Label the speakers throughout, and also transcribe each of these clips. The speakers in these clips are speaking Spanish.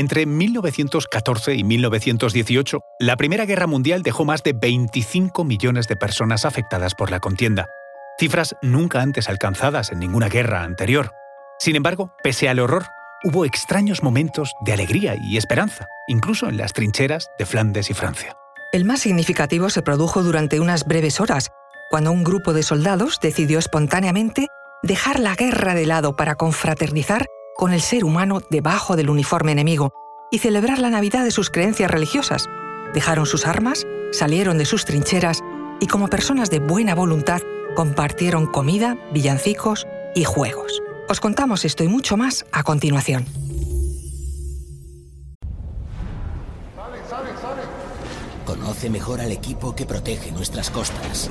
Speaker 1: Entre 1914 y 1918, la Primera Guerra Mundial dejó más de 25 millones de personas afectadas por la contienda, cifras nunca antes alcanzadas en ninguna guerra anterior. Sin embargo, pese al horror, hubo extraños momentos de alegría y esperanza, incluso en las trincheras de Flandes y Francia.
Speaker 2: El más significativo se produjo durante unas breves horas, cuando un grupo de soldados decidió espontáneamente dejar la guerra de lado para confraternizar con el ser humano debajo del uniforme enemigo y celebrar la Navidad de sus creencias religiosas. Dejaron sus armas, salieron de sus trincheras y como personas de buena voluntad compartieron comida, villancicos y juegos. Os contamos esto y mucho más a continuación.
Speaker 3: Conoce mejor al equipo que protege nuestras costas.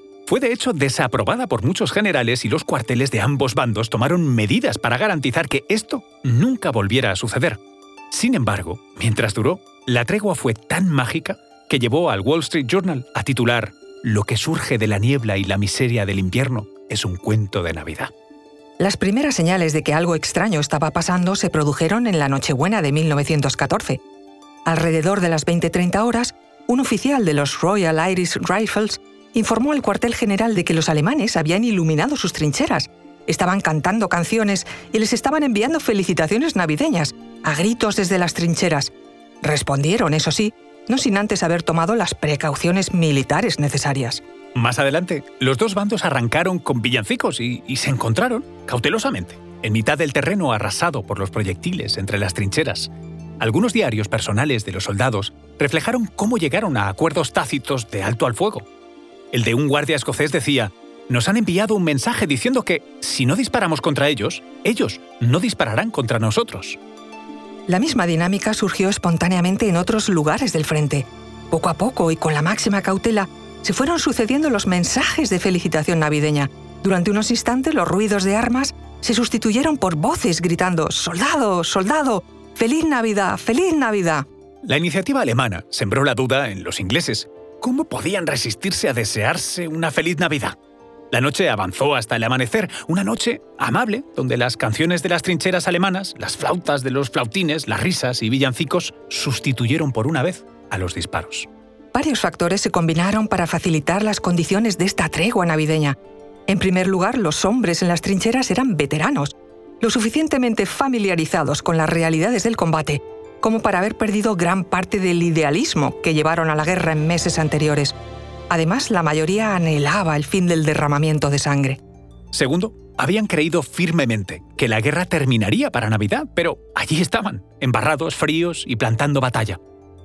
Speaker 1: Fue de hecho desaprobada por muchos generales y los cuarteles de ambos bandos tomaron medidas para garantizar que esto nunca volviera a suceder. Sin embargo, mientras duró, la tregua fue tan mágica que llevó al Wall Street Journal a titular Lo que surge de la niebla y la miseria del invierno es un cuento de Navidad.
Speaker 2: Las primeras señales de que algo extraño estaba pasando se produjeron en la Nochebuena de 1914. Alrededor de las 20-30 horas, un oficial de los Royal Irish Rifles informó al cuartel general de que los alemanes habían iluminado sus trincheras, estaban cantando canciones y les estaban enviando felicitaciones navideñas, a gritos desde las trincheras. Respondieron, eso sí, no sin antes haber tomado las precauciones militares necesarias.
Speaker 1: Más adelante, los dos bandos arrancaron con villancicos y, y, se encontraron, cautelosamente, en mitad del terreno arrasado por los proyectiles entre las trincheras. Algunos diarios personales de los soldados reflejaron cómo llegaron a acuerdos tácitos de alto al fuego, el de un guardia escocés decía, nos han enviado un mensaje diciendo que si no disparamos contra ellos, ellos no dispararán contra nosotros.
Speaker 2: La misma dinámica surgió espontáneamente en otros lugares del frente. Poco a poco y con la máxima cautela, se fueron sucediendo los mensajes de felicitación navideña. Durante unos instantes los ruidos de armas se sustituyeron por voces gritando ¡Soldado! ¡Soldado! ¡Feliz Navidad! ¡Feliz Navidad!
Speaker 1: La iniciativa alemana sembró la duda en los ingleses, ¿Cómo podían resistirse a desearse una feliz Navidad? La noche avanzó hasta el amanecer, una noche amable, donde las canciones de las trincheras alemanas, las flautas de los flautines, las risas y villancicos sustituyeron por una vez a los disparos.
Speaker 2: Varios factores se combinaron para facilitar las condiciones de esta tregua navideña. En primer lugar, los hombres en las trincheras eran veteranos, lo suficientemente familiarizados con las realidades del combate como para haber perdido gran parte del idealismo que llevaron a la guerra en meses anteriores. Además, la mayoría anhelaba el fin del derramamiento de sangre.
Speaker 1: Segundo, habían creído firmemente que la guerra terminaría para Navidad, pero allí estaban, embarrados, fríos y plantando batalla.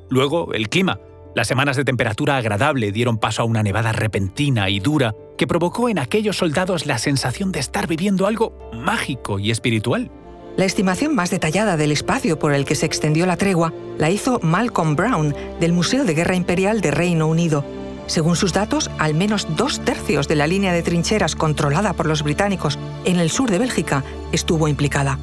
Speaker 1: Luego, el clima. Las semanas de temperatura agradable dieron paso a una nevada repentina y dura que provocó en aquellos soldados la sensación de estar viviendo algo mágico y espiritual.
Speaker 2: La estimación más detallada del espacio por el que se extendió la tregua la hizo Malcolm Brown del Museo de Guerra Imperial de Reino Unido. Según sus datos, al menos dos tercios de la línea de trincheras controlada por los británicos en el sur de Bélgica estuvo implicada.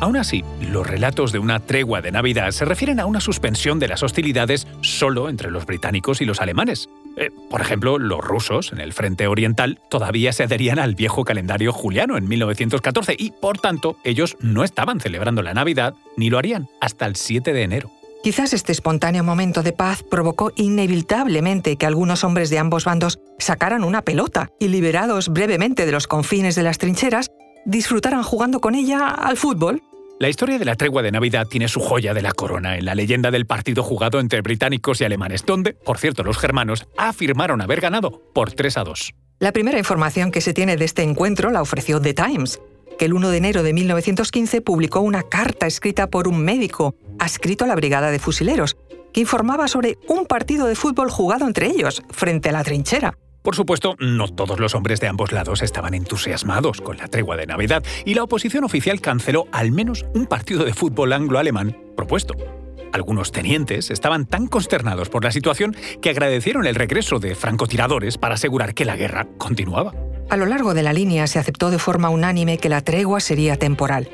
Speaker 1: Aún así, los relatos de una tregua de Navidad se refieren a una suspensión de las hostilidades solo entre los británicos y los alemanes. Eh, por ejemplo, los rusos, en el frente oriental, todavía se adherían al viejo calendario juliano en 1914 y, por tanto, ellos no estaban celebrando la Navidad ni lo harían hasta el 7 de enero.
Speaker 2: Quizás este espontáneo momento de paz provocó inevitablemente que algunos hombres de ambos bandos sacaran una pelota y, liberados brevemente de los confines de las trincheras, disfrutaran jugando con ella al fútbol.
Speaker 1: La historia de la tregua de Navidad tiene su joya de la corona en la leyenda del partido jugado entre británicos y alemanes, donde, por cierto, los germanos afirmaron haber ganado por 3 a 2.
Speaker 2: La primera información que se tiene de este encuentro la ofreció The Times, que el 1 de enero de 1915 publicó una carta escrita por un médico adscrito a la Brigada de Fusileros, que informaba sobre un partido de fútbol jugado entre ellos, frente a la trinchera.
Speaker 1: Por supuesto, no todos los hombres de ambos lados estaban entusiasmados con la tregua de Navidad y la oposición oficial canceló al menos un partido de fútbol anglo-alemán propuesto. Algunos tenientes estaban tan consternados por la situación que agradecieron el regreso de francotiradores para asegurar que la guerra continuaba.
Speaker 2: A lo largo de la línea se aceptó de forma unánime que la tregua sería temporal.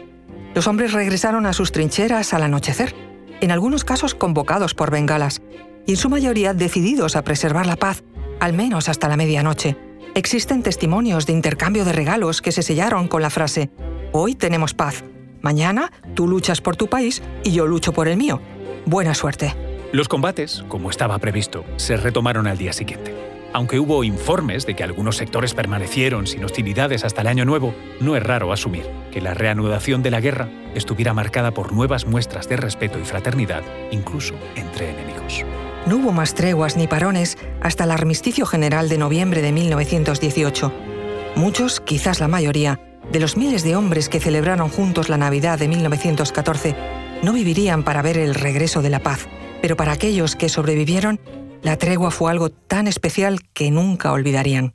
Speaker 2: Los hombres regresaron a sus trincheras al anochecer, en algunos casos convocados por bengalas, y en su mayoría decididos a preservar la paz, al menos hasta la medianoche. Existen testimonios de intercambio de regalos que se sellaron con la frase, Hoy tenemos paz, mañana tú luchas por tu país y yo lucho por el mío. Buena suerte.
Speaker 1: Los combates, como estaba previsto, se retomaron al día siguiente. Aunque hubo informes de que algunos sectores permanecieron sin hostilidades hasta el año nuevo, no es raro asumir que la reanudación de la guerra estuviera marcada por nuevas muestras de respeto y fraternidad, incluso entre enemigos.
Speaker 2: No hubo más treguas ni parones hasta el armisticio general de noviembre de 1918. Muchos, quizás la mayoría, de los miles de hombres que celebraron juntos la Navidad de 1914 no vivirían para ver el regreso de la paz, pero para aquellos que sobrevivieron, la tregua fue algo tan especial que nunca olvidarían.